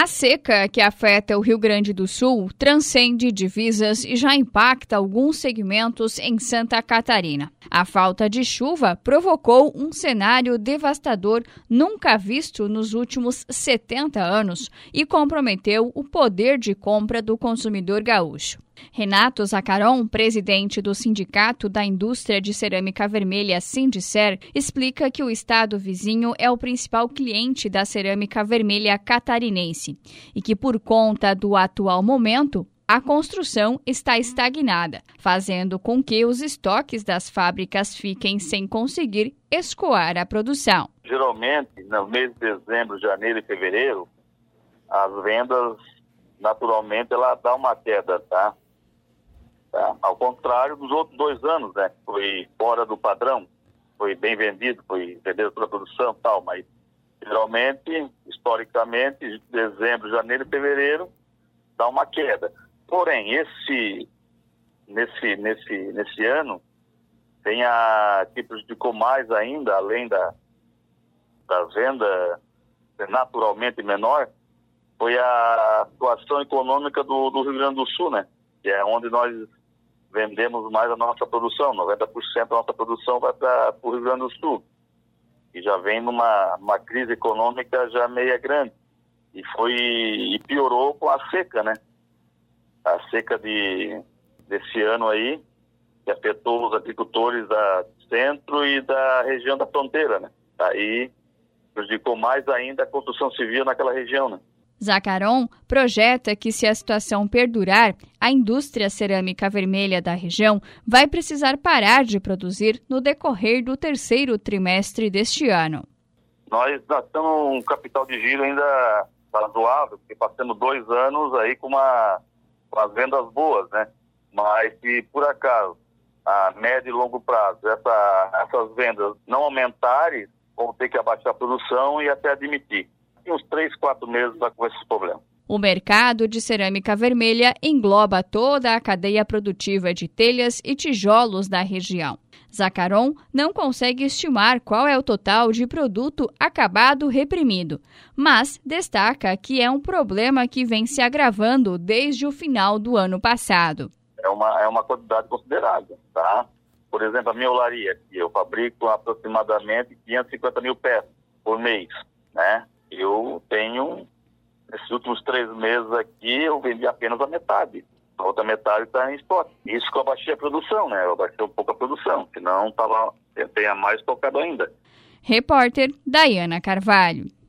A seca que afeta o Rio Grande do Sul transcende divisas e já impacta alguns segmentos em Santa Catarina. A falta de chuva provocou um cenário devastador nunca visto nos últimos 70 anos e comprometeu o poder de compra do consumidor gaúcho. Renato Zacaron, presidente do Sindicato da Indústria de Cerâmica Vermelha Sindicer, explica que o estado vizinho é o principal cliente da cerâmica vermelha catarinense e que, por conta do atual momento, a construção está estagnada, fazendo com que os estoques das fábricas fiquem sem conseguir escoar a produção. Geralmente, no mês de dezembro, janeiro e fevereiro, as vendas, naturalmente, ela dá uma queda, tá? Tá? Ao contrário dos outros dois anos, né? Foi fora do padrão, foi bem vendido, foi vendido pela produção e tal, mas geralmente, historicamente, dezembro, janeiro e fevereiro dá uma queda. Porém, esse nesse nesse nesse ano tem a que prejudicou mais ainda, além da da venda naturalmente menor, foi a situação econômica do, do Rio Grande do Sul, né? Que é onde nós vendemos mais a nossa produção. 90% da nossa produção vai para o Rio Grande do Sul. E já vem numa, numa crise econômica já meia grande. E foi e piorou com a seca, né? A seca de, desse ano aí, que afetou os agricultores da centro e da região da fronteira, né? Aí prejudicou mais ainda a construção civil naquela região, né? Zacaron projeta que, se a situação perdurar, a indústria cerâmica vermelha da região vai precisar parar de produzir no decorrer do terceiro trimestre deste ano. Nós estamos um capital de giro ainda razoável, porque passamos dois anos aí com, uma, com as vendas boas, né? Mas se por acaso a médio e longo prazo essa, essas vendas não aumentarem, vão ter que abaixar a produção e até admitir em uns três, quatro meses com esses problemas. O mercado de cerâmica vermelha engloba toda a cadeia produtiva de telhas e tijolos da região. Zacaron não consegue estimar qual é o total de produto acabado reprimido, mas destaca que é um problema que vem se agravando desde o final do ano passado. É uma, é uma quantidade considerável, tá? Por exemplo, a minha olaria, que eu fabrico aproximadamente 550 mil peças por mês, né? Eu tenho, nesses últimos três meses aqui, eu vendi apenas a metade. A outra metade está em estoque. Isso que eu abaixei a produção, né? Eu abaixei um pouco a produção, senão tava, tenha mais tocado ainda. Repórter Dayana Carvalho.